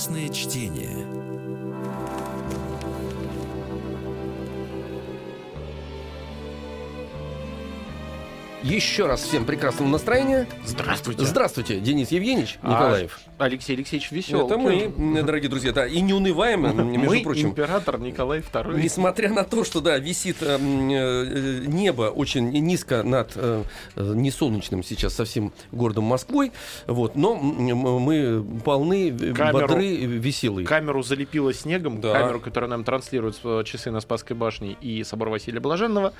Внеклассное чтение. Еще раз всем прекрасного настроения. Здравствуйте. Здравствуйте, Денис Евгеньевич А, Николаев. Алексей Алексеевич Веселый. Это мы, м, дорогие друзья, да, и не унываем, между Мы прочим. император Николай II. Несмотря на то, что да, висит э, м, э, небо очень низко над э, э, несолнечным сейчас совсем городом Москвой, вот, но мы полны, э, Камеру- бодры, э, веселые. Камеру залепило снегом, Да. камеру, которая нам транслирует э, часы на Спасской башне и собор Василия Блаженного.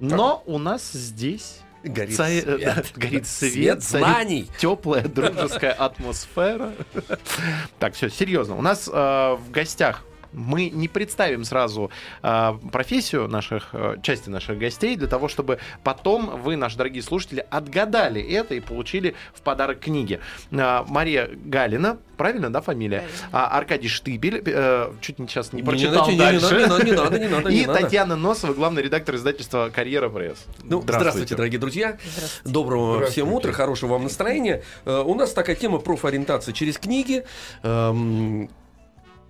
Но у нас здесь Горит ца- э, свет. да, горит свет, Свет знаний. теплая дружеская атмосфера. Так, все, серьезно. У нас э, в гостях мы не представим сразу э, профессию наших, э, части наших гостей, для того, чтобы потом вы, наши дорогие слушатели, отгадали это и получили в подарок книги. Э, Мария Галина, правильно, да, фамилия? А, Аркадий Штыбель, э, чуть не сейчас не Не, прочитал не, не, не, дальше. не надо, не надо, не надо, не И надо. Татьяна Носова, главный редактор издательства «Карьера пресс». Ну, здравствуйте. дорогие друзья. Доброго всем Здравствуйте. утра, хорошего вам настроения. Э, у нас такая тема профориентация через книги. Эм,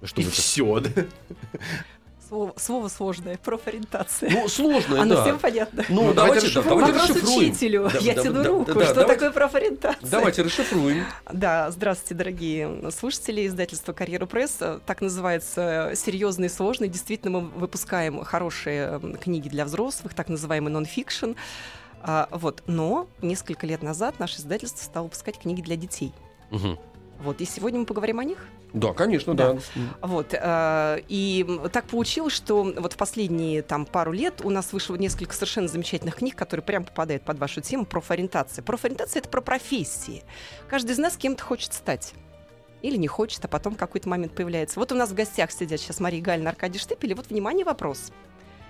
что И так- все, да? Слово, слово сложное, профориентация. Ну, сложно, Оно да. всем понятно. Ну, Ну, давайте, давайте да, давайте Вопрос расшифруем. учителю. Да, Я да, тяну да, руку. да, Что давайте- такое профориентация? Давайте расшифруем. Да, здравствуйте, дорогие слушатели издательства «Карьера пресс». Так называется серьезный и сложный. Действительно, мы выпускаем хорошие м, книги для взрослых, так называемый нон-фикшн. А, вот. Но несколько лет назад наше издательство стало выпускать книги для детей. Мгм. Вот. И сегодня мы поговорим о них. Да, конечно, да. Да. Вот, э, и так получилось, что вот в последние там пару лет у нас вышло несколько совершенно замечательных книг, которые прям попадают под вашу тему профориентация. Профориентация — это про профессии. Каждый из нас кем-то хочет стать. Или не хочет, а потом какой-то момент появляется. Вот у нас в гостях сидят сейчас Мария Галина, Аркадий Штепель. И вот, внимание, вопрос.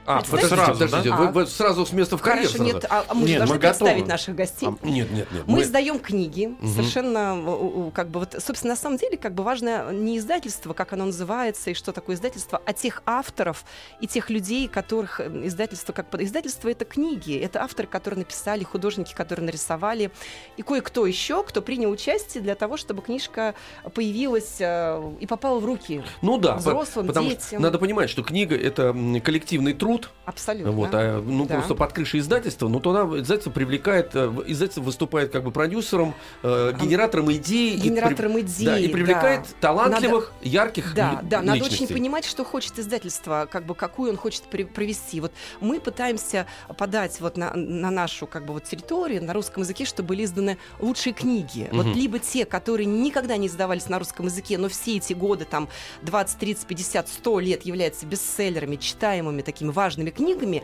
А, подождите, Сразу, подождите, да? вы, А. вы сразу с места в карьер Хорошо, сразу? нет, а а мы же Нет, должны мы готовы. представить наших гостей. А, Нет, нет, нет. Мы издаем книги, Мгм. совершенно, как бы вот, собственно, на самом деле, как бы важно не издательство, как оно называется и что такое издательство, а тех авторов и тех людей, которых э, издательство, как под издательство, это книги, это авторы, которые написали, художники, которые нарисовали, и кое-кто еще, кто принял участие для того, чтобы книжка появилась э, и попала в руки Ну да, по- взрослым, потому что детям. надо понимать, что книга это коллективный труд, Абсолютно. вот, а, ну Да. просто под крышей издательства, ну то она издательство привлекает, э, издательство выступает как бы продюсером, э, генератором идей, и при- Генератором идей, да, и привлекает да. талантливых, ярких Да, да, надо личностей. очень понимать, что хочет издательство, как бы какую он хочет при- провести. Вот мы пытаемся подать вот на, на нашу как бы вот территорию на русском языке, чтобы были изданы лучшие книги. Вот Мгм. либо те, которые никогда не издавались на русском языке, но все эти годы, там 20, 30, 50, 100 лет являются бестселлерами, читаемыми такими важными книгами,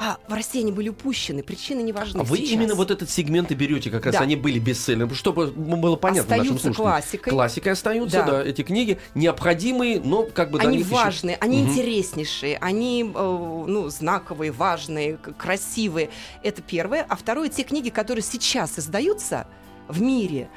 а в России они были упущены. Причины не важны А вы сейчас. именно вот этот сегмент и берете, как раз Да. они были бестселлером, чтобы было понятно нашим остаются слушателям. классикой. Классикой остаются, да. Да. эти книги необходимые, но как бы до Они еще- важные, они Мгм. интереснейшие, они э, ну, знаковые, важные, красивые. Это первое. А второе, те книги, которые сейчас издаются в мире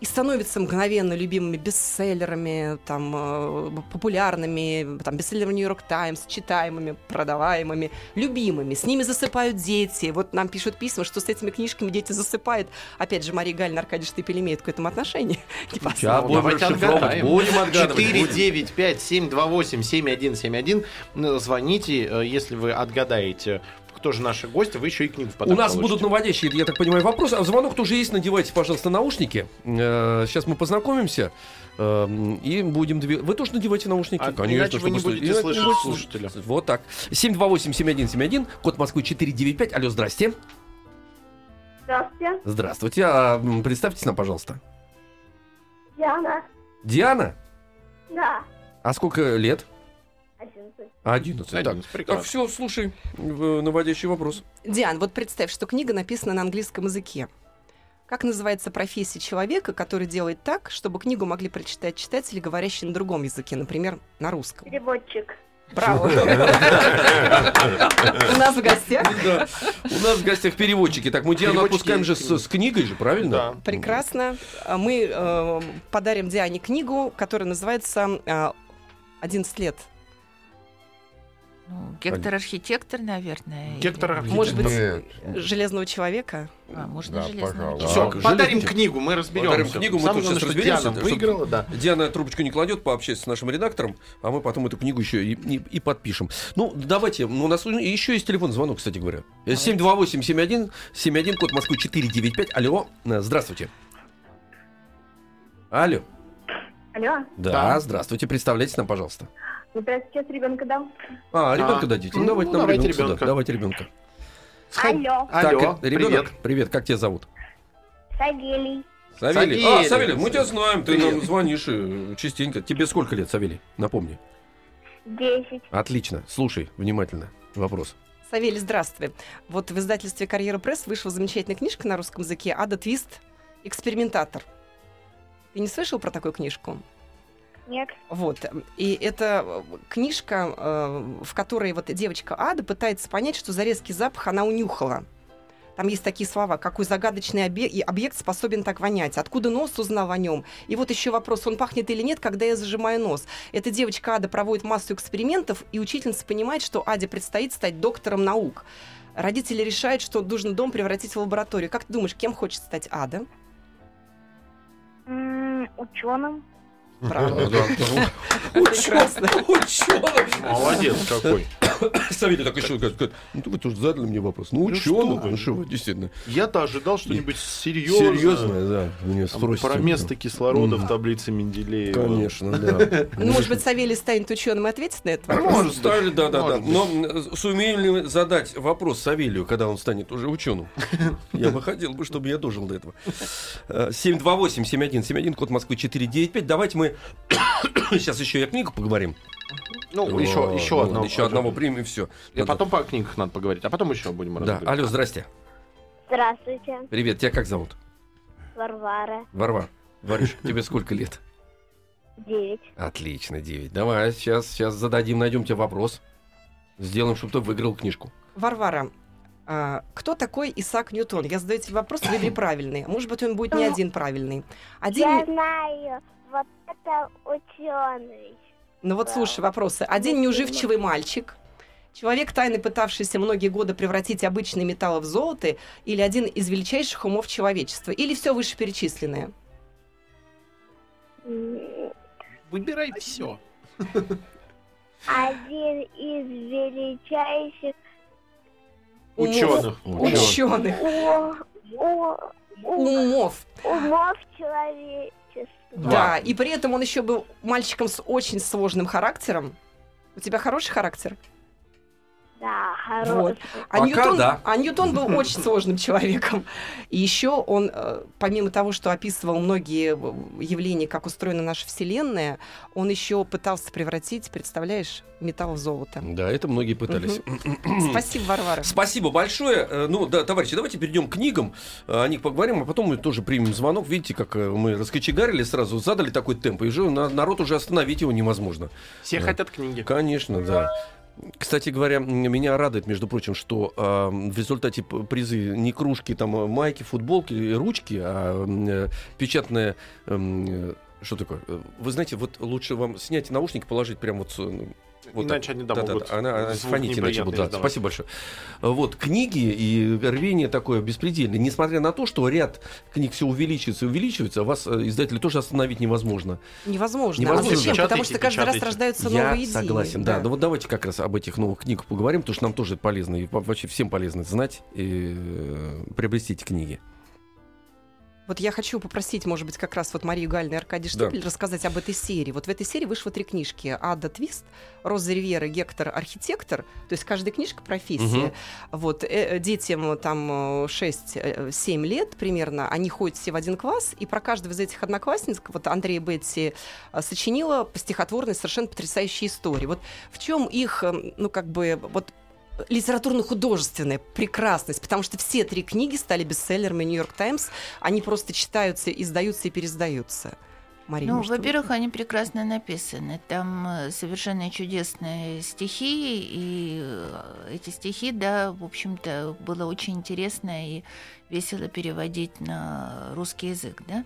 и становятся мгновенно любимыми бестселлерами, там, э, популярными, там, бестселлерами Нью-Йорк Таймс, читаемыми, продаваемыми, любимыми. С ними засыпают дети. Вот нам пишут письма, что с этими книжками дети засыпают. Опять же, Мария Галина, Аркадий Штепель имеет к этому отношение. Сейчас будем расшифровывать, будем отгадывать. 4, будем. 9, 5, 7, 2, 8, 7, 1, 7, 1. Ну, Звоните, э, если вы отгадаете, кто же наши гости, вы еще и книгу в У подарок нас получите. будут наводящие, я так понимаю, вопросы. А звонок тоже есть. Надевайте, пожалуйста, наушники. Э, Сейчас мы познакомимся. э, И будем. Вы тоже надевайте наушники? А иначе вы не будете слышать. слышать Иначе- слушателя. Вот так. 728-7171, код Москвы 495. Алло, здрасте. Здравствуйте, Здравствуйте. А, представьтесь нам, пожалуйста. Диана. Диана? Да, А сколько лет? 11. 11. Так, 11, прекрасно. так все, слушай, в- наводящий вопрос. Диан, вот представь, что книга написана на английском языке. Как называется профессия человека, который делает так, чтобы книгу могли прочитать читатели, говорящие на другом языке, например, на русском? Переводчик. Браво! У нас в гостях Да. У нас в гостях переводчики. Так, мы Диану отпускаем же с, с книгой же, правильно? Да. прекрасно. А Мы э, подарим Диане книгу, которая называется э, «11 лет». Ну, Гектор-архитектор, наверное. или- Гектор Может быть, Нет. железного человека? А, можно Да, железного. Все, Так, подарим книгу, мы разберемся. Подарим книгу, мы Самое тут сейчас главное, что разберемся, Диана выиграла, да. Диана трубочку не кладет, пообщается с нашим редактором, а мы потом эту книгу еще и, и- и подпишем. Ну, давайте, ну, у нас еще есть телефон звонок, кстати говоря. 728-71, 71, код Москвы 495. Алло, э, здравствуйте. Алло. Алло, Да, Да. здравствуйте, представляйтесь нам, пожалуйста. Прям сейчас ребенка дам? А, ребенка А, дадите. Ну, ну, давайте нам давайте ребенка сюда. ребенка. Давайте ребенка. Алло, Алло, так, э, ребенок, привет. привет, как тебя зовут? Савелий. Савелий. Савелий. А, Савелий, мы тебя знаем, ты Привет. нам звонишь э, частенько. Тебе сколько лет, Савелий? Напомни. Десять. Отлично. Слушай внимательно. Вопрос. Савелий, здравствуй. Вот в издательстве «Карьера пресс» вышла замечательная книжка на русском языке «Ада Твист. Экспериментатор». Ты не слышал про такую книжку? Нет. Вот. И это э, книжка, э, в которой вот девочка Ада пытается понять, что за резкий запах она унюхала. Там есть такие слова, какой загадочный объект способен так вонять, откуда нос узнал о нем. И вот еще вопрос, он пахнет или нет, когда я зажимаю нос. Эта девочка Ада проводит массу экспериментов, и учительница понимает, что Аде предстоит стать доктором наук. Родители решают, что нужно дом превратить в лабораторию. Как ты думаешь, кем хочет стать Ада? М, Ученым. Ученый, ученый. Молодец какой. Савелий так еще говорит, ну вы тоже задали мне вопрос. Ну, Ну, ученый, ну что действительно. Я-то ожидал что-нибудь серьезное. Серьезно, да, мне спросите. Про место кислорода в таблице Менделеева. Конечно, да. Ну, может быть, Савелий станет ученым и ответит на вопрос? Может, ставили, да, да, да. Но сумеем ли мы задать вопрос Савелию, когда он станет уже ученым? Я бы хотел бы, чтобы я дожил до этого. Э, 728-7171, код Москвы 495. Давайте мы сейчас еще и о книгах поговорим. Ну, еще, еще одного. Еще одного примем, и все. И потом по книгах надо поговорить, а потом еще будем Да, алло, здрасте. Здравствуйте, Привет, тебя как зовут? Варвара. Варвар. Варюш, тебе сколько лет? Девять. Отлично, 9. Давай, сейчас, сейчас зададим, найдем тебе вопрос. Сделаем, чтобы ты выиграл книжку. Варвара, а, кто такой Исаак Ньютон? Я задаю тебе вопрос, выбери правильный. А Может быть, он будет не один правильный. Один... Я знаю, вот это ученый. Ну вот слушай вопросы. Один неуживчивый мальчик, человек, тайно пытавшийся многие годы превратить обычные металлы в золото, или один из величайших умов человечества, или все вышеперечисленное? Выбирай все. Один из величайших Ученых. Ученых. Умов. умов человечества. Да, и при этом он еще был мальчиком с очень сложным характером. У тебя хороший характер? Да, хороший. Вот. А, Пока Ньютон, да. а Ньютон был очень сложным человеком. И еще он, э, помимо того, что описывал многие явления, как устроена наша Вселенная, он еще пытался превратить, представляешь, металл в золото. Да, это многие пытались. Спасибо, Варвара. Спасибо большое. Э, Ну, да, товарищи, давайте перейдем к книгам, э, о них поговорим, а потом мы тоже примем звонок. Видите, как мы раскочегарили сразу, задали такой темп, и уже на- народ уже остановить его невозможно. Все Да. хотят книги. Конечно, да. Кстати говоря, меня радует, между прочим, что э, в результате призы не кружки, там, э, майки, футболки, ручки, а э, печатная... э, что такое? Э, Вы знаете, вот лучше вам снять наушники, положить прямо вот... э, вот Иначе так. они, да, Да-да-да, могут она, она фонить иначе будет. Да, издавать. спасибо большое. Вот, книги и рвение такое беспредельное. Несмотря на то, что ряд книг все увеличивается и увеличивается, вас, э, издатели, тоже остановить невозможно. Невозможно. Невозможно. А зачем? Потому Печатайте, что каждый раз печатайте. рождаются Я новые идеи. согласен, да. Ну вот давайте как раз об этих новых книгах поговорим, потому что нам тоже это полезно, и во- вообще всем полезно знать и приобрести эти книги. Вот я хочу попросить, может быть, как раз вот Марию Гальну и Аркадий Да. Штепель рассказать об этой серии. Вот в этой серии вышло три книжки. Ада Твист, Роза Ривьера, Гектор Архитектор. То есть каждая книжка профессия. Вот э, э, детям э, там 6-7 лет примерно, они ходят все в один класс, и про каждого из этих одноклассниц, вот Андрея Бетти э, сочинила по стихотворной совершенно потрясающие истории. Вот в чем их, э, ну как бы, вот литературно-художественная прекрасность, потому что все три книги стали бестселлерами Нью-Йорк Таймс, они просто читаются, издаются и пересдаются. Мария, ну, во-первых, они прекрасно написаны. Там э, совершенно чудесные стихи, и э, эти стихи, да, в общем-то, было очень интересно и весело переводить на русский язык, да.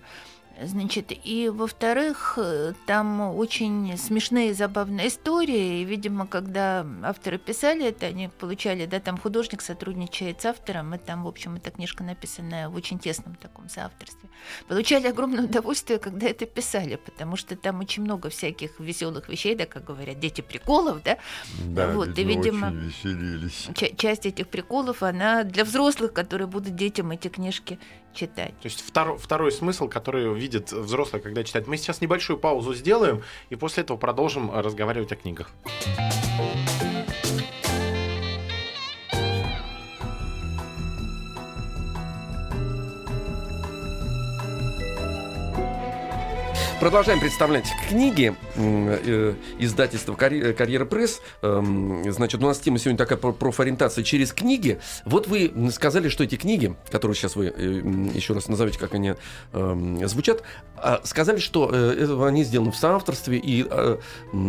Значит, и во-вторых, э, там очень смешные, забавные истории. И, видимо, когда авторы писали это, они получали, да, там художник сотрудничает с автором, и там, в общем, эта книжка написанная в очень тесном таком соавторстве. Получали огромное удовольствие, когда это писали, потому что там очень много всяких веселых вещей, да, как говорят, дети приколов, да. Да, вот, и, видимо, веселились. часть этих приколов, она для взрослых, которые будут детям эти книжки читать. То есть второй, второй смысл, который видит взрослый, когда читает. Мы сейчас небольшую паузу сделаем, и после этого продолжим разговаривать о книгах. Продолжаем представлять книги э, издательства «Карьера, «Карьера пресс». Э, значит, у нас тема сегодня такая про профориентация через книги. Вот вы сказали, что эти книги, которые сейчас вы э, еще раз назовете, как они э, звучат, э, сказали, что э, они сделаны в соавторстве, и, э,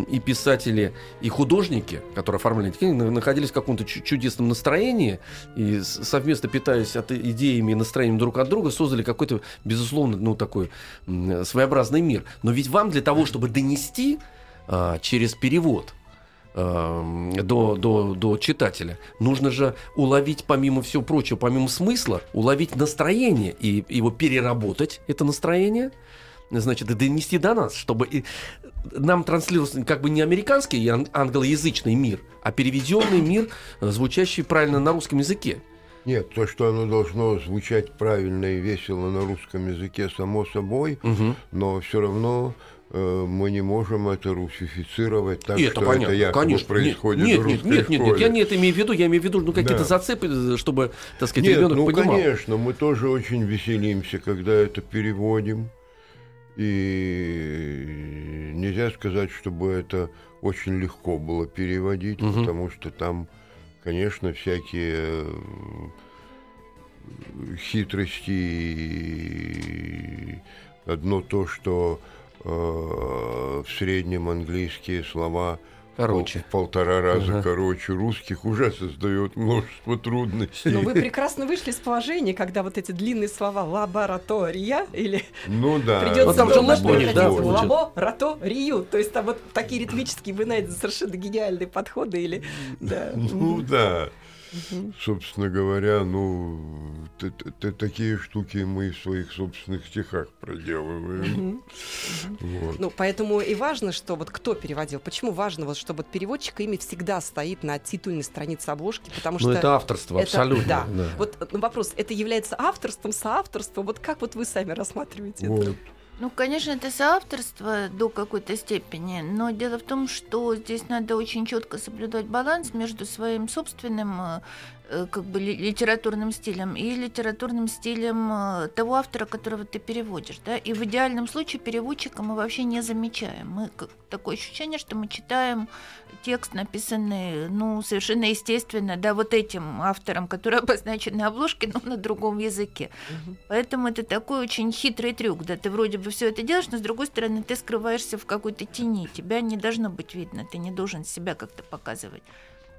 и писатели, и художники, которые оформляли эти книги, находились в каком-то чудесном настроении, и совместно питаясь от идеями и настроением друг от друга, создали какой-то, безусловно, ну, такой своеобразный мир мир. Но ведь вам для того, чтобы донести а, через перевод а, до, до, до читателя. Нужно же уловить, помимо всего прочего, помимо смысла, уловить настроение и его переработать, это настроение, значит, и донести до нас, чтобы и нам транслировался как бы не американский англоязычный мир, а переведенный мир, звучащий правильно на русском языке. Нет, то, что оно должно звучать правильно и весело на русском языке, само собой, угу. но все равно э, мы не можем это русифицировать так, и это что понятно, это якобы конечно. происходит нет, в нет, нет, нет, нет, я не это имею в виду, я имею в виду ну, какие-то да. зацепы, чтобы, так сказать, нет, ребенок ну, понимал. конечно, мы тоже очень веселимся, когда это переводим. И нельзя сказать, чтобы это очень легко было переводить, угу. потому что там конечно, всякие э, хитрости. Одно то, что э, в среднем английские слова короче. в полтора раза ага. короче русских уже создает множество трудностей. Но вы прекрасно вышли из положения, когда вот эти длинные слова лаборатория или ну, да. придется ну, там же лабораторию, да, лабораторию. То есть там вот такие ритмические вы найдете совершенно гениальные подходы или да. Ну да. Собственно говоря, ну, такие штуки мы в своих собственных стихах проделываем. Ну, поэтому и важно, что вот кто переводил. Почему важно, вот, чтобы переводчик ими всегда стоит на титульной странице обложки, потому ну, что... это авторство, абсолютно. Да. Вот ну, вопрос, это является авторством, соавторством? Вот как вот вы сами рассматриваете это? Ну, конечно, это соавторство до какой-то степени, но дело в том, что здесь надо очень четко соблюдать баланс между своим собственным э, как бы литературным стилем и литературным стилем э, того автора, которого ты переводишь, да, и в идеальном случае переводчика мы вообще не замечаем. Мы такое ощущение, что мы читаем текст, написанный, ну, совершенно естественно, да, вот этим автором, который обозначен на обложке, но на другом языке. Угу. Поэтому это такой очень хитрый трюк, да, ты вроде бы все это делаешь, но с другой стороны ты скрываешься в какой-то тени, тебя не должно быть видно, ты не должен себя как-то показывать.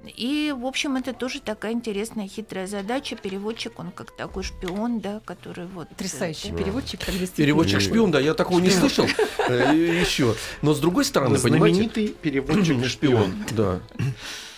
И, в общем, это тоже такая интересная, хитрая задача. Переводчик, он как такой шпион, да, который вот... Потрясающий да. переводчик. Переводчик-шпион, да, я такого не слышал э, еще. Но, с другой стороны, понимаете... Знаменитый переводчик-шпион. Да.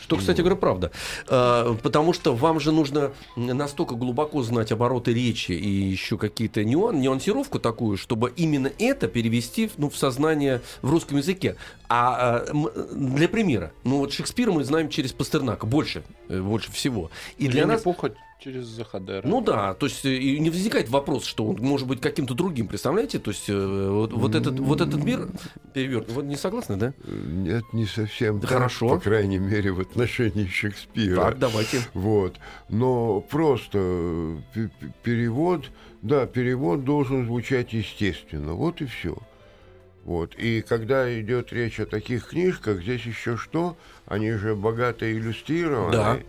Что, кстати говоря, правда. А, потому что вам же нужно настолько глубоко знать обороты речи и еще какие-то нюан, нюансировку такую, чтобы именно это перевести ну, в сознание в русском языке. А, а для примера, ну вот Шекспира мы знаем через Пастернака больше, э, больше всего. И для нас... Пухоть через Захадера. Ну да, то есть э, и не возникает вопрос, что он может быть каким-то другим, представляете? То есть э, вот, вот, этот, вот этот мир перевернут. Вы не согласны, да? Нет, не совсем. Да хорошо. По крайней мере, в отношении Шекспира. Так, давайте. Вот. Но просто э, перевод, да, перевод должен звучать естественно. Вот и все. Вот. И когда идет речь о таких книжках, здесь еще что? Они же богато иллюстрированы. Да.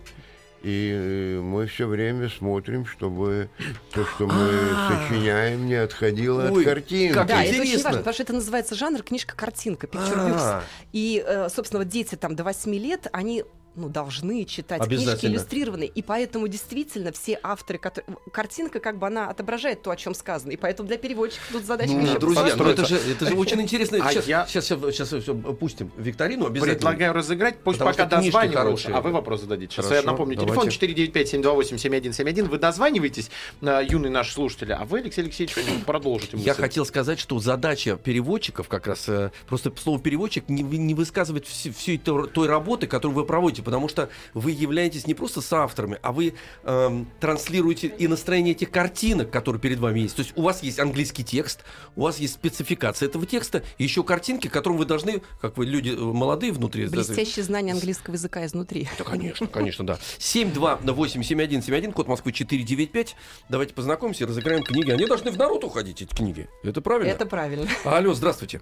И э, мы все время смотрим, чтобы то, что мы А. сочиняем, не отходило Ой, от картинки. как Да, это очень важно, потому что это называется жанр книжка-картинка, picture books. А. И, э, собственно, вот дети там до 8 лет, они ну, должны читать книжки иллюстрированные. И поэтому действительно все авторы, которые... Картинка как бы она отображает то, о чем сказано. И поэтому для переводчиков тут задача Ну, еще друзья, ну это же, это же очень интересно. А Сейчас, я- сейчас, сейчас, сейчас, пустим викторину обязательно. Предлагаю разыграть, пусть Потому пока дозваниваются, а вы вопрос зададите. Сейчас Хорошо, я напомню, телефон давайте. 495-728-7171. Вы дозваниваетесь, э, юные наши слушатели, а вы, Алексей Алексеевич, продолжите мысль. Я хотел сказать, что задача переводчиков как раз э, просто слово переводчик не, не высказывает всю, всей той, той работы, которую вы проводите, потому что вы являетесь не просто соавторами, а вы эм, транслируете и настроение этих картинок, которые перед вами есть. То есть у вас есть английский текст, у вас есть спецификация этого текста, и еще картинки, которым вы должны, как вы люди э, молодые внутри. да, блестящее знание английского языка изнутри. Да, конечно, конечно, да. 728-7171, код Москвы 495. Давайте познакомимся и разыграем книги. Они должны в народ уходить, эти книги. Это правильно? Это правильно. Алло, здравствуйте.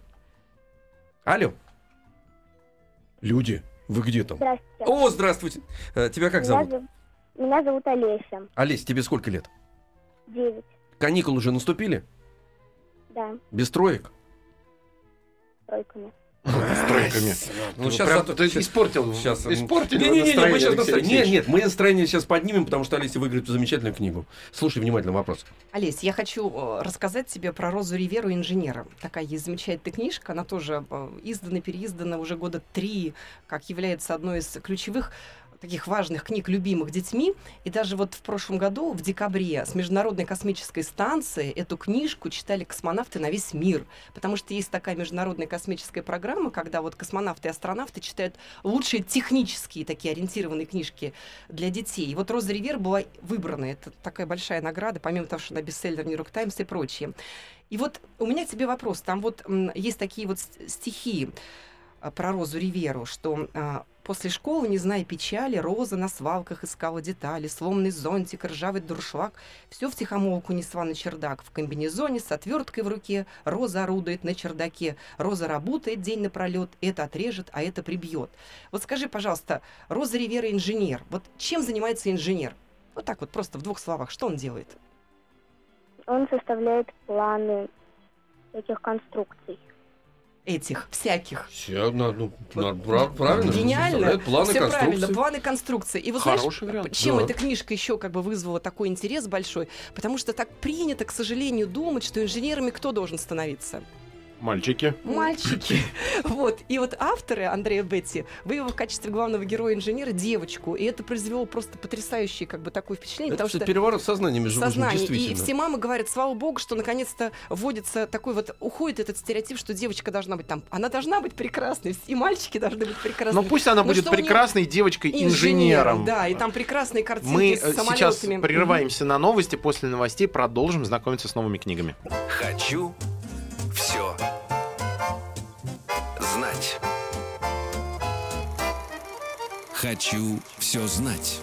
Алло. Люди, вы где там? Здравствуйте. О, здравствуйте. Э, Тебя как Меня зовут? зов- Меня зовут Олеся. Олесь, тебе сколько лет? Девять. Каникулы уже наступили? Да, Без троек? тройками. Стройками. Ну, Ну, сейчас прям зато- ты щас- испортил, Сейчас, испортили не, не, не, не, мы сейчас настроение. Нет, нет, мы настроение сейчас поднимем, потому что Олеся выиграет замечательную книгу. Слушай внимательно вопрос. Олесь, я хочу э, рассказать тебе про Розу Риверу инженера. Такая есть замечательная книжка, она тоже э, издана, переиздана уже года три, как является одной из ключевых таких важных книг, любимых детьми. И даже вот в прошлом году, в декабре, с Международной космической станции эту книжку читали космонавты на весь мир. Потому что есть такая международная космическая программа, когда вот космонавты и астронавты читают лучшие технические такие ориентированные книжки для детей. И вот Роза Ривер была выбрана. Это такая большая награда, помимо того, что она бестселлер Нью-Йорк Таймс и прочее. И вот у меня к тебе вопрос. Там вот есть такие вот ст- стихи а, про Розу Риверу, что а, после школы, не зная печали, Роза на свалках искала детали, сломанный зонтик, ржавый дуршлаг, все в тихомолку несла на чердак. В комбинезоне с отверткой в руке Роза орудует на чердаке. Роза работает день напролет, это отрежет, а это прибьет. Вот скажи, пожалуйста, Роза Ривера инженер. Вот чем занимается инженер? Вот так вот, просто в двух словах, что он делает? Он составляет планы этих конструкций. Этих, всяких. Все, ну, Вот прав- правильно. Гениально. Планы Все конструкции. правильно, планы конструкции. И вот знаешь, Хороший вариант. чем Да. эта книжка еще как бы вызвала такой интерес большой? Потому что так принято, к сожалению, думать, что инженерами кто должен становиться? Мальчики. Мальчики. Вот. И вот авторы Андрея Бетти выявили в качестве главного героя инженера девочку. И это произвело просто потрясающее как бы такое впечатление. Это потому что переворот сознания, между прочим, сознание. И все мамы говорят, слава богу, что наконец-то вводится такой вот, уходит этот стереотип, что девочка должна быть там, она должна быть прекрасной, и мальчики должны быть прекрасными. Но пусть она Ну будет нее- прекрасной девочкой-инженером. Да, и там прекрасные картинки Мы с э, самолетами. сейчас прерываемся на новости. После новостей продолжим знакомиться с новыми книгами. Хочу Хочу все знать.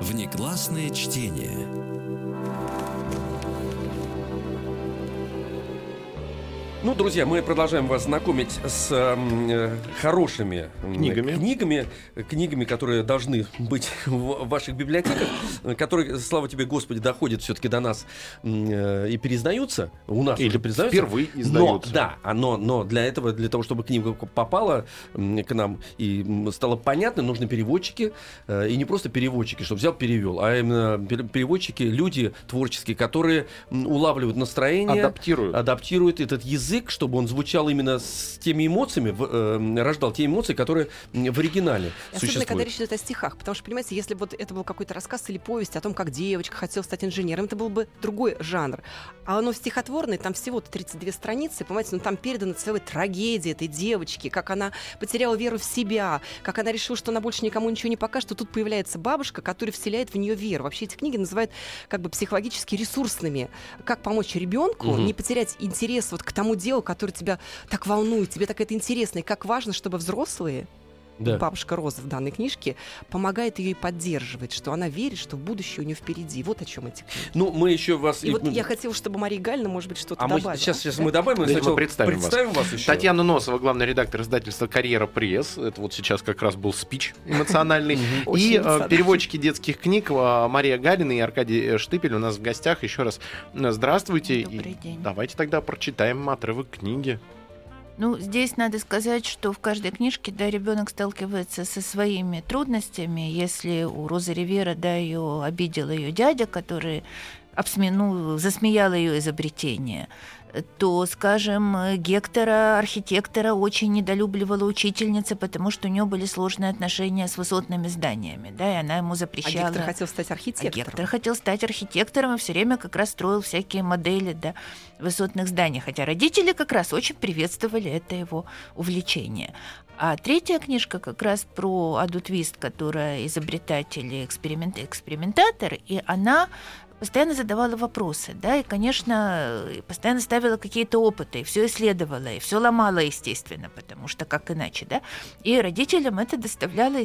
Внеклассное чтение. Ну, друзья, мы продолжаем вас знакомить с м, э, хорошими Книгами. книгами, книгами, которые должны быть в ваших библиотеках, э, которые, слава тебе, Господи, доходят все-таки до нас э, и переиздаются. У нас Или уже переиздаются. впервые Но, издаются. да, а но, но для этого, для того, чтобы книга попала к нам и стала понятной, нужны переводчики. э, И не просто переводчики, чтобы взял, перевел, а именно пер- переводчики, люди творческие, которые улавливают настроение, Адаптируют. адаптирует этот язык, чтобы он звучал именно с теми эмоциями, в- э, рождал те эмоции, которые в оригинале Особенно, существуют. когда речь идет о стихах. Потому что, понимаете, если бы вот это был какой-то рассказ или повесть о том, как девочка хотела стать инженером, это был бы другой жанр. А оно стихотворное, там всего-то 32 страницы, понимаете, ну там передана целая трагедия этой девочки, как она потеряла веру в себя, как она решила, что она больше никому ничего не покажет, что тут появляется бабушка, которая вселяет в нее веру. Вообще эти книги называют как бы психологически ресурсными. Как помочь ребенку Мгм. не потерять интерес вот к тому делу, которое тебя так волнует, тебе так это интересно, и как важно, чтобы взрослые Да. бабушка Роза в данной книжке, помогает ее и поддерживает, что она верит, что будущее у нее впереди. Вот о чем эти книги. Ну, мы еще вас... И вот мы- я хотела, чтобы Мария Гальна, может быть, что-то А мы добавила. сейчас, сейчас Да? мы добавим, Давайте мы сначала представим вас. вас еще. Татьяна Носова, главный редактор издательства «Карьера пресс». Это вот сейчас как раз был спич эмоциональный. И э, переводчики детских книг э, Мария Галина и Аркадий э, Штыпель у нас в гостях. Еще раз здравствуйте. Добрый И день. Давайте тогда прочитаем отрывок книги. Ну, здесь надо сказать, что в каждой книжке, да, ребенок сталкивается со своими трудностями. Если у Розы Ривера, да, ее обидел ее дядя, который обсменул, засмеял ее изобретение, то, скажем, Гектора, архитектора, очень недолюбливала учительница, потому что у нее были сложные отношения с высотными зданиями, да, и она ему А запрещала. Гектор хотел стать А архитектором. Гектор хотел стать архитектором и все время как раз строил всякие модели да, высотных зданий. Хотя родители как раз очень приветствовали это его увлечение. А третья книжка как раз про Аду Твист, которая изобретатель и эксперимент, экспериментатор, и она постоянно задавала вопросы, да, и, конечно, постоянно ставила какие-то опыты, и все исследовала, и все ломала, естественно, потому что как иначе, да. И родителям это доставляло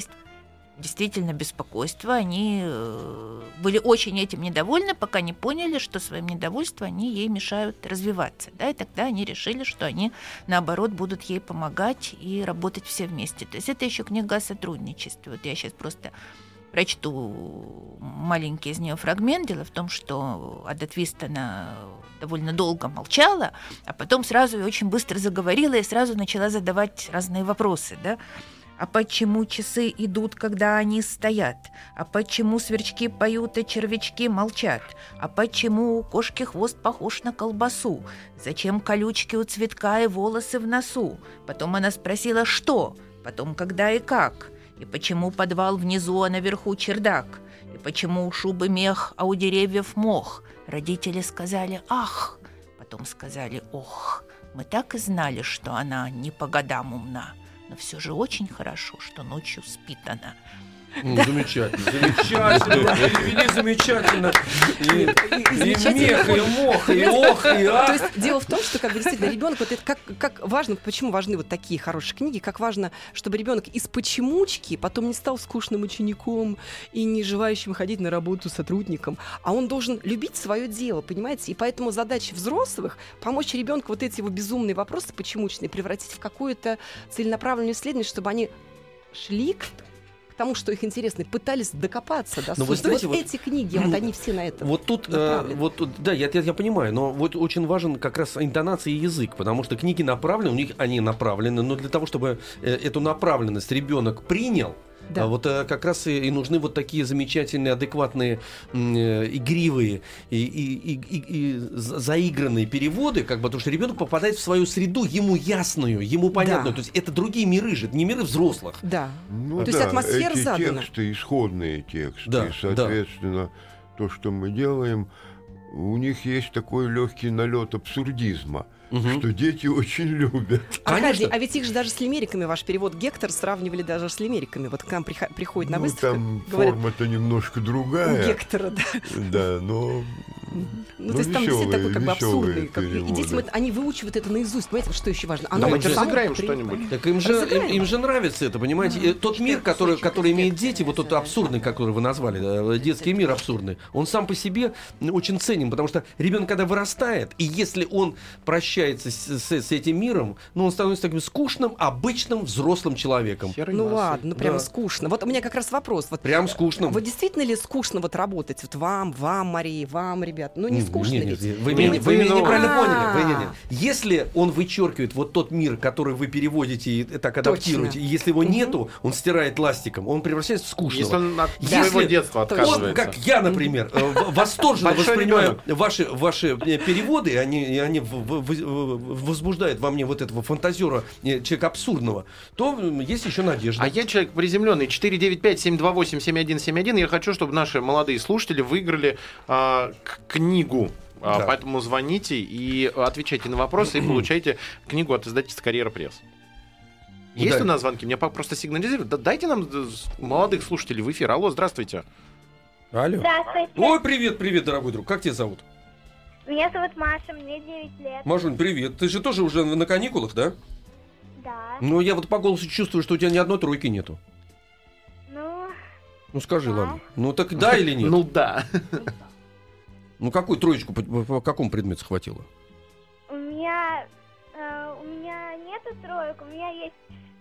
действительно беспокойство. Они э, были очень этим недовольны, пока не поняли, что своим недовольством они ей мешают развиваться. Да, и тогда они решили, что они, наоборот, будут ей помогать и работать все вместе. То есть это еще книга о сотрудничестве. Вот я сейчас просто прочту маленький из нее фрагмент. Дело в том, что Ада Твист, она довольно долго молчала, а потом сразу и очень быстро заговорила и сразу начала задавать разные вопросы, да. А почему часы идут, когда они стоят? А почему сверчки поют, а червячки молчат? А почему у кошки хвост похож на колбасу? Зачем колючки у цветка и волосы в носу? Потом она спросила, что? Потом, когда и как? И почему подвал внизу, а наверху чердак? И почему у шубы мех, а у деревьев мох? Родители сказали «ах», потом сказали «ох». Мы так и знали, что она не по годам умна. Но все же очень хорошо, что ночью спит она. М, Замечательно, замечательно, перевели замечательно. И, мех, и мох, и ох, и То ах. есть дело в том, что как бы действительно ребенок, вот это как, как важно, почему важны вот такие хорошие книги, как важно, чтобы ребенок из почемучки потом не стал скучным учеником и не желающим ходить на работу сотрудником, а он должен любить свое дело, понимаете? И поэтому задача взрослых помочь ребенку вот эти его безумные вопросы почемучные превратить в какое-то целенаправленное исследование, чтобы они шли к к тому, что их интересно, пытались докопаться до Но вы сути. знаете, вот, вот- эти книги, вот они все на этом. Вот тут, э, вот тут, да, я, я, я понимаю, но вот очень важен как раз интонация и язык, потому что книги направлены, у них они направлены, но для того, чтобы э, эту направленность ребенок принял, Да. а вот э, как раз и, и нужны вот такие замечательные, адекватные, э, игривые и, и- и- и- и за- заигранные переводы, как бы, потому что ребенок попадает в свою среду, ему ясную, ему понятную. Да. То есть это другие миры же, это не миры взрослых. Да. Ну То есть да, атмосфера эти задана. тексты, исходные тексты, Да, и, соответственно, то, что мы делаем, у них есть такой легкий налет абсурдизма, Мгм. что дети очень любят. Аркадий, Конечно. а ведь их же даже с лимериками, ваш перевод Гектор сравнивали даже с лимериками. Вот к нам приходят на ну, выставку, там говорят, форма-то немножко у другая. Гектора, да. Да, но Ну, Ну, то есть там действительно такой как бы абсурдный. как и детям это, они выучивают это наизусть. Понимаете, что еще важно? Давайте вот само разыграем при- что-нибудь. Так им же, им, им же нравится это, понимаете? И Тот мир, который, который имеет дети, вот тот абсурдный, который вы назвали, э, детский мир абсурдный, он сам по себе очень ценен, потому что ребенок, когда вырастает, и если он прощается с, с- с этим миром, ну, он становится таким скучным, обычным взрослым человеком. Серой Ну массой. ладно, ну прямо Да. скучно. Вот у меня как раз вопрос. Вот, Прям скучным. Вот действительно ли скучно вот работать? Вот вам, вам, Мария, вам, ребят. Ну не скучно ведь? Вы, меня, вы вы, меня неправильно А. поняли. Вы, не, не. Если он вычеркивает вот тот мир, который вы переводите и так адаптируете, и если его нету, он стирает ластиком, он превращается в скучного. Если он от Если своего детства точно. Он, отказывается. как я, например, э, восторженно воспринимаю ваши, ваши э, переводы, они, они в- в- в- возбуждают во мне вот этого фантазера, э, человека абсурдного, то есть еще надежда. А я человек приземленный. 495-728-7171. Я хочу, чтобы наши молодые слушатели выиграли а, к- книгу. А, Да. Поэтому звоните и отвечайте на вопросы и получайте книгу от издательства «Карьера пресс». Есть Да. у нас звонки? Папа просто сигнализирует. Да дайте нам э, молодых слушателей в эфир. Алло, здравствуйте. Алло. Здравствуйте. Ой, привет, привет, дорогой друг. Как тебя зовут? Меня зовут Маша, мне 9 лет. Машунь, привет. Ты же тоже уже на каникулах, да? Да. Ну, я вот по голосу чувствую, что у тебя ни одной тройки нету. Ну, Ну, скажи, Да. ладно. Ну, так да или нет? Ну да. Ну, какую троечку по, по- какому предмету схватила? у меня... э, у меня нету троек, у меня есть...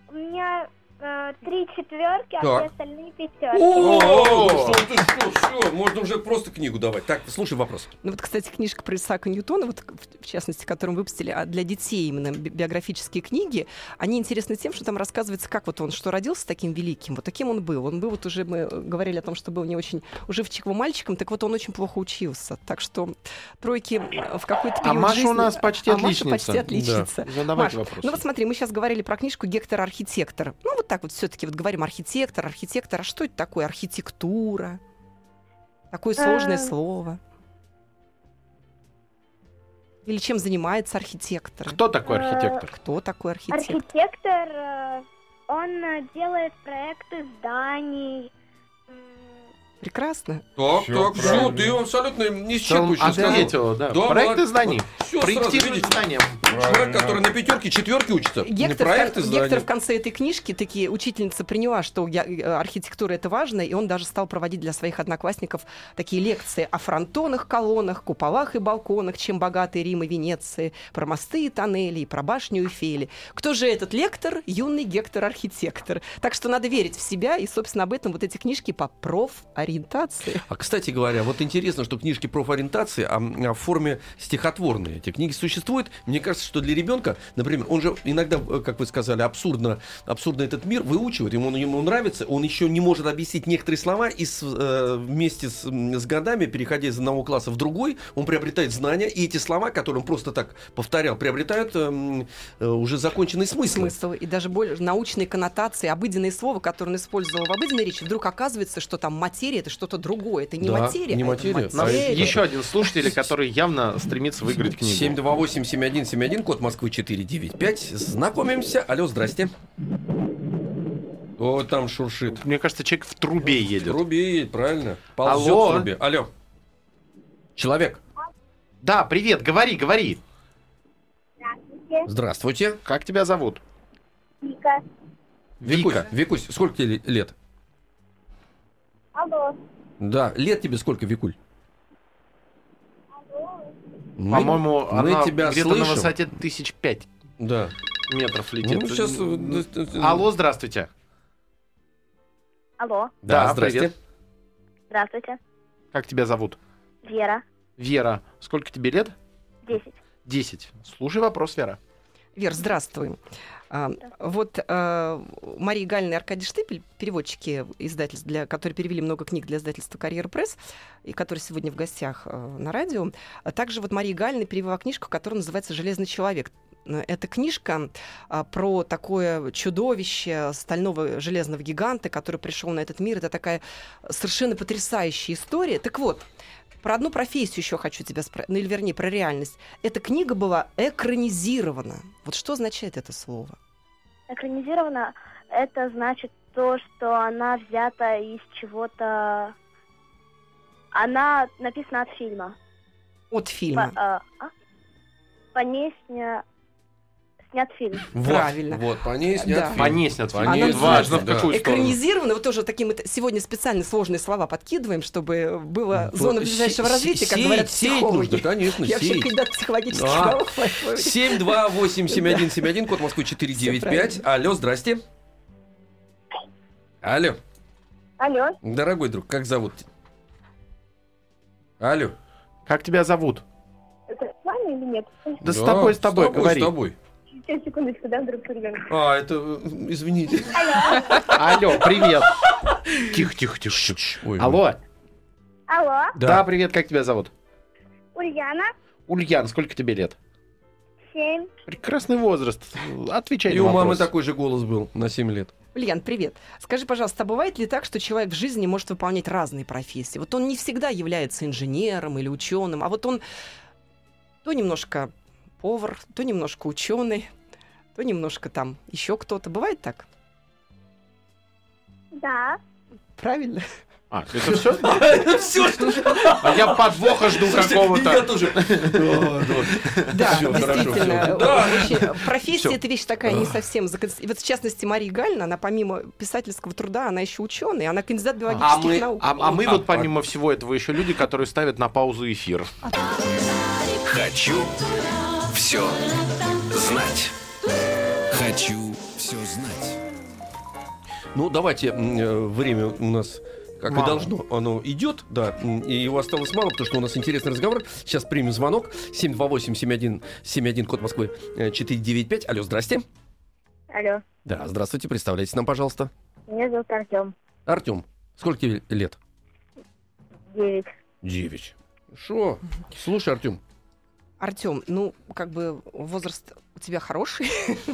У меня три четверки, а Так. все остальные пятерки. О, да что ты, что, все, можно уже просто книгу давать. Так, слушай вопрос. Ну вот, кстати, книжка про Исаака Ньютона, вот, в- в частности, которую выпустили а для детей именно би- биографические книги, они интересны тем, что там рассказывается, как вот он, что родился таким великим, вот таким он был. Он был вот уже, мы э, говорили о том, что был не очень уживчивым мальчиком, так вот он очень плохо учился. Так что тройки э, в какой-то А период Маша жизни- у нас почти а Маша отличница. почти отличница. Задавайте Маш, вопрос. Ну вот смотри, мы сейчас говорили про книжку Гектор Архитектор. Ну вот так вот все-таки вот говорим архитектор, архитектор. А что это такое? Архитектура. Такое сложное Эм. слово. Или чем занимается архитектор? Кто такой архитектор? Кто такой архитектор? Архитектор, э, он э, делает проекты зданий. М, Так, Всё Прекрасно. так, все, ты абсолютно Он неисчерпывающе сказал. ответил, да. Да, Проекты. Всё сразу, Проектирует видите? здания. Человек, который на пятерке, четверке учится. не Гектор, проекты в, кон- Гектор в конце этой книжки таки учительница приняла, что я- э, архитектура это важно, и он даже стал проводить для своих одноклассников такие лекции о фронтонах, колоннах, куполах и балконах, чем богатый Рим и Венеции, про мосты и тоннели, и про башню Эйфели. Кто же этот лектор? Юный Гектор-архитектор. Так что надо верить в себя, и, собственно, об этом вот эти книжки по профориентации. А, кстати говоря, вот интересно, что книжки профориентации а, а, в форме стихотворные. Эти книги существуют. Мне кажется, что для ребенка, например, он же иногда, э, как вы сказали, абсурдно, абсурдно этот мир выучивает, ему, ему нравится, он еще не может объяснить некоторые слова, и с, э, вместе с, с годами, переходя из одного класса в другой, он приобретает знания, и эти слова, которые он просто так повторял, приобретают э, э, уже законченный смысл. смысл и даже более научные коннотации, обыденные слова, которые он использовал в обыденной речи, вдруг оказывается, что там материя это что-то другое, это не Да, материя, не а это материя. Нас Материя. еще один слушатель, который явно стремится выиграть книгу. 728-7171, код Москвы 495. Знакомимся. Алло, здрасте. О, там шуршит. Мне кажется, человек в трубе В едет. трубе едет, правильно. Ползет Алло. в трубе. Алло. Человек, Да, привет, говори, говори. Здравствуйте. здравствуйте. Как тебя зовут? Вика. Викусь, Вика. Викусь, сколько тебе лет? Алло. Да, лет тебе сколько, Викуль? Мы- По-моему, мы она тебя где-то на слышим. высоте тысяч пять Да. метров летит. Ну, сейчас... Алло, здравствуйте. Алло. Да, Да, здрасте. привет. Здравствуйте. Как тебя зовут? Вера. Вера. Сколько тебе лет? Десять. Десять. Слушай вопрос, Вера. Вер, здравствуй. А, вот а, Мария Галина и Аркадий Штыпель, переводчики издательств, для, которые перевели много книг для издательства «Карьера пресс», и которые сегодня в гостях а, на радио. А также вот Мария Галина перевела книжку, которая называется «Железный человек». Э, Это книжка про такое чудовище стального железного гиганта, который пришел на этот мир. Это такая совершенно потрясающая история. Так вот, про одну профессию еще хочу тебя спросить, ну или вернее про реальность. Эта книга была экранизирована. Вот что означает это слово? Экранизировано это значит то, что она взята из чего-то... Она написана от фильма. От По, фильма. а, а? Снят фильм. Вот, Правильно. Вот, по ней снят Да. фильм. По ней снят По фильм. ней важно, в да. какую сторону. Экранизировано, вот тоже таким сегодня специально сложные слова подкидываем, чтобы была Ну, зона ближайшего развития, как говорят психологи. нужно, конечно, Я вообще кандидат психологических наук. поэтому- 728-7171, код Москвы 495. Алло, здрасте. Алло, Алло. дорогой друг, как зовут? тебя? Алло. Как тебя зовут? Это с вами или нет? Да, с тобой, с тобой, говори. С тобой. Сейчас, секундочку, да, вдруг ребенок. А, это, э, извините. Алло, привет. Тихо, тихо, тихо. Ой, Алло. Алло. Да. привет, как тебя зовут? Ульяна. Ульян, сколько тебе лет? Семь. Прекрасный возраст. Отвечай И на у мамы такой же голос был на 7 лет. Ульян, привет. Скажи, пожалуйста, а бывает ли так, что человек в жизни может выполнять разные профессии? Вот он не всегда является инженером или ученым, а вот он то немножко повар, то немножко ученый, то немножко там еще кто-то. Бывает так? Да. Правильно? А, это все? Все, что А я подвоха жду Я какого-то. тоже. Да, действительно. Профессия это вещь такая не совсем. Вот в частности Мария Гальна, она помимо писательского труда, она еще ученый, она кандидат биологических мы- наук. А, а мы А, вот а- помимо всего этого еще люди, которые ставят на паузу эфир. Хочу все знать. Хочу все знать. Ну, давайте, э, время у нас как Мало. и должно, оно идет, да, и его осталось мало, потому что у нас интересный разговор. Сейчас примем звонок. 728-7171, код Москвы, э, 495. Алло, здрасте. Алло, Да, здравствуйте, представляйтесь нам, пожалуйста. меня зовут Артем. Артем, сколько тебе лет? Девять. Девять. Шо? Слушай, Артем, Артем, ну, как бы возраст у тебя хороший.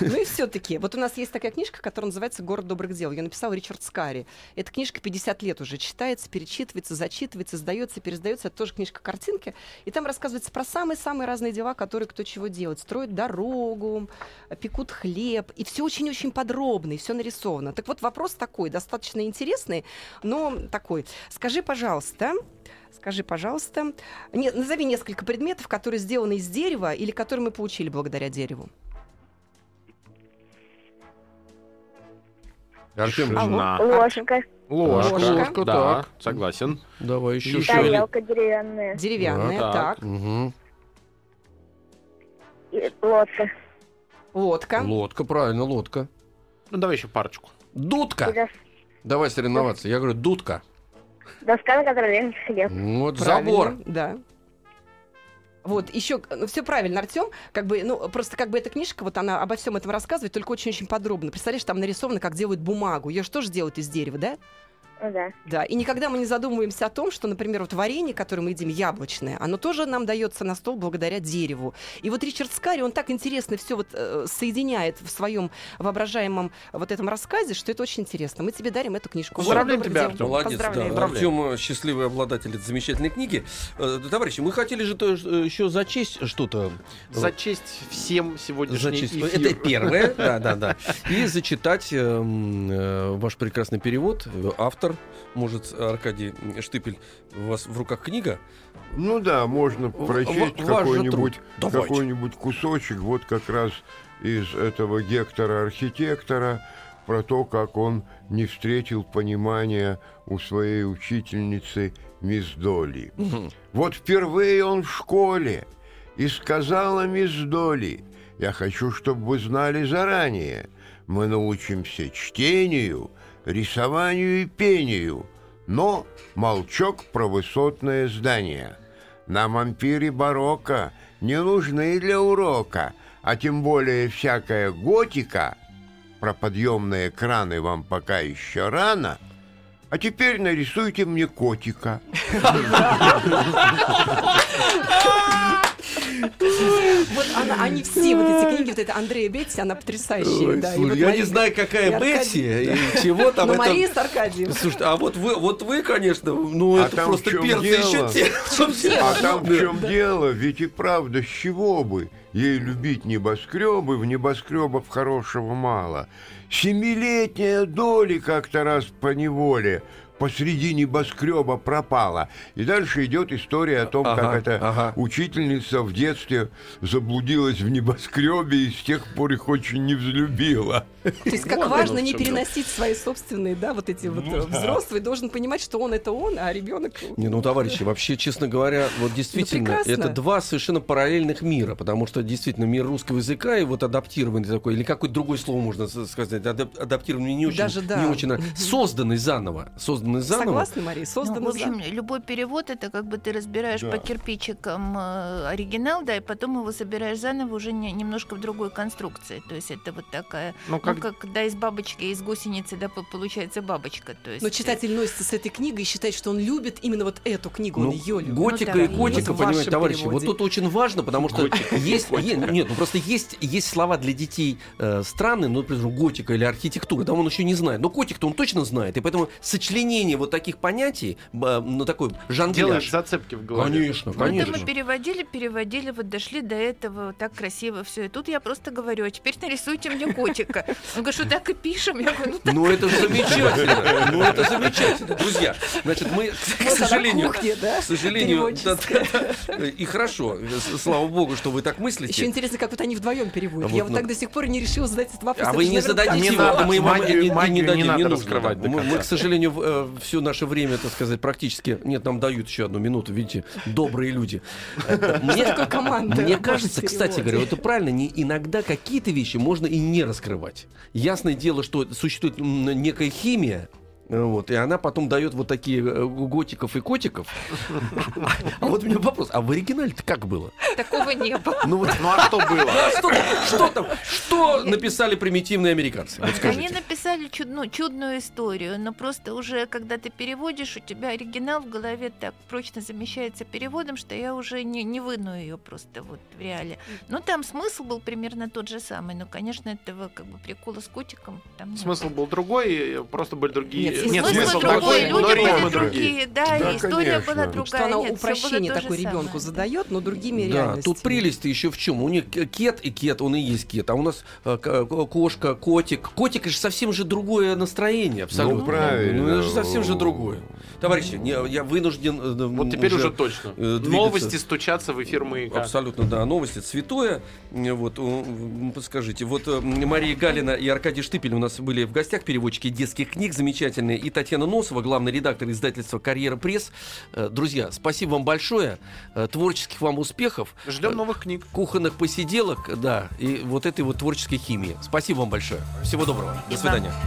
Ну и все-таки. Вот у нас есть такая книжка, которая называется «Город добрых дел». Ее написал Ричард Скари. Эта книжка 50 лет уже читается, перечитывается, зачитывается, сдается, пересдается. Это тоже книжка-картинки. И там рассказывается про самые-самые разные дела, которые кто чего делает. Строят дорогу, пекут хлеб. И все очень-очень подробно, и все нарисовано. Так вот, вопрос такой, достаточно интересный, но такой. Скажи, пожалуйста, Скажи, пожалуйста, не- назови несколько предметов, которые сделаны из дерева или которые мы получили благодаря дереву. Артем, Алло. Жена. Ложка, Ложка. Ложка. Да, Так. согласен. давай еще. Еще тарелка деревянная, Деревянная, Да, так. Мгм. и лодка. Лодка. Лодка, правильно, лодка. Ну, давай еще парочку. Дудка. дос- Давай соревноваться. Я говорю, дудка. доска, на которой лежит хлеб. Вот Правильно, забор. Да. Вот, еще, ну, все правильно, Артем, как бы, ну, просто как бы эта книжка, вот она обо всем этом рассказывает, только очень-очень подробно. Представляешь, там нарисовано, как делают бумагу. Ее же тоже делают из дерева, да? Ну да. Да, и никогда мы не задумываемся о том, что, например, вот варенье, которое мы едим, яблочное, оно тоже нам дается на стол благодаря дереву. И вот Ричард Скари, он так интересно все вот э, соединяет в своем воображаемом вот этом рассказе, что это очень интересно. Мы тебе дарим эту книжку. Поздравляем тебя, дел. Артём. Молодец, Поздравляем. да. Артем э, счастливый обладатель этой замечательной книги. Э, Товарищи, мы хотели же то- еще зачесть что-то. За честь всем сегодняшний Зачесть. эфир. Это первое, да, да, да. И зачитать э, м, э, ваш прекрасный перевод. Э, Автор, может, Аркадий Штыпель, у вас в руках книга. Ну да, можно прочесть какой-нибудь какой-нибудь кусочек, вот как раз из этого Гектора-архитектора, про то, как он не встретил понимания у своей учительницы мисс Доли. Вот впервые он в школе, и сказала мисс Доли, «Я хочу, чтобы вы знали заранее, мы научимся чтению, рисованию и пению, но молчок про высотное здание. Нам ампире барокко не нужны для урока, а тем более всякая готика. Про подъемные краны вам пока еще рано, а теперь нарисуйте мне котика. Вот она- они все, вот эти книги, вот это Андрея Бетти, она потрясающая. Ой, да. Слушай, вот я Мария- не знаю, какая и Бетти Аркадий. и чего там. Но это- Мария с Аркадием. Слушайте, а вот вы, вот вы, конечно, ну А это просто перцы дело? еще те. А там в Да. чем дело? Ведь и правда, с чего бы ей любить небоскребы, в небоскребов хорошего мало. Семилетняя доля как-то раз по неволе посреди небоскреба пропала. И дальше идет история о том, Ага, как эта ага. учительница в детстве заблудилась в небоскребе и с тех пор их очень не взлюбила. То есть как Вот важно в не чём дело. переносить свои собственные, да, вот эти вот э, взрослые, должен понимать, что он это он, а ребенок... Не, ну, товарищи, вообще, честно говоря, вот действительно, прекрасно. это два совершенно параллельных мира, потому что действительно мир русского языка и вот адаптированный такой, или какое-то другое слово можно сказать, адап- адаптированный не очень, Даже да. не очень, а созданный заново, созданный заново. Согласны, Мария? Ну, Создано в общем, за- любой перевод это как бы ты разбираешь Да. по кирпичикам э, оригинал, да, и потом его собираешь заново уже не- немножко в другой конструкции. То есть это вот такая, Ну, ну, как... как да, из бабочки, из гусеницы, да, по- получается бабочка. То есть, Но читатель носится с этой книгой и считает, что он любит именно вот эту книгу, он Ну, ее любит. Готика Ну да. и котика, понимаете, товарищи, переводе. вот тут очень важно, потому что есть, е- нет, ну просто есть, есть слова для детей э, странные, ну, например, готика или архитектура, там он еще не знает, но котик-то он точно знает, и поэтому сочленение вот таких понятий, б- ну такой Делаешь жонгляж. зацепки в голове. Конечно, Ну, это конечно. мы переводили, переводили, вот дошли до этого, вот так красиво все. И тут я просто говорю, а теперь нарисуйте мне котика. Он говорит, что так и пишем. Я говорю, ну так. Ну это же замечательно. Ну это замечательно. Друзья, значит, мы, к сожалению, к сожалению, и хорошо, слава богу, что вы так Еще мыслите. интересно, как вот они вдвоем переводят. Я вот ну- так до сих пор не решила задать этот вопрос. А вы не зададите Не его, надо, мы вам магию- не- дадим, надо нужно, раскрывать Мы, к сожалению, все наше время, так сказать, практически... Нет, нам дают еще одну минуту, видите, добрые люди. Э, Мне, команда? кажется, кстати говоря, это правильно, не, иногда какие-то вещи можно и не раскрывать. Ясное дело, что существует некая химия, э, вот, и она потом дает вот такие э, готиков и котиков. А вот у меня вопрос, а в оригинале-то как было? Такого не было. Ну вот Ну а что было? а что, там? Что написали примитивные американцы? Они написали чудную, чудную историю, но просто уже, когда ты переводишь, у тебя оригинал в голове так прочно замещается переводом, что я уже не, не выну ее просто вот в реале. Ну, там смысл был примерно тот же самый, но, конечно, этого как бы прикола с котиком там не Смысл был другой, просто были другие. Нет, Нет, смысл смысл другой, такой, люди но были другие, другие. да, Да, и история конечно. была другая. Что она Нет, упрощение такой ребенку задает, но другими Да, реальностями. тут прелесть еще в чем? У них кет и кет, он и есть кет. А у нас э, к- кошка, котик. Котик же совсем же другое настроение, абсолютно. Ну, правильно. Ну, это же совсем же другое. Товарищи, не, я вынужден... э, Вот теперь уже, точно. э, двигаться. Новости стучатся в эфир маяка. Абсолютно, да. Новости святое. Э, Вот, подскажите. Вот Мария Галина и Аркадий Штыпель у нас были в гостях, переводчики детских книг замечательные. И Татьяна Носова, главный редактор издательства «Карьера пресс». Друзья, спасибо вам большое. Творческих вам успехов. Ждем новых книг. Кухонных посиделок, да, и вот этой вот творческой химии. Спасибо вам большое. Всего доброго. До свидания.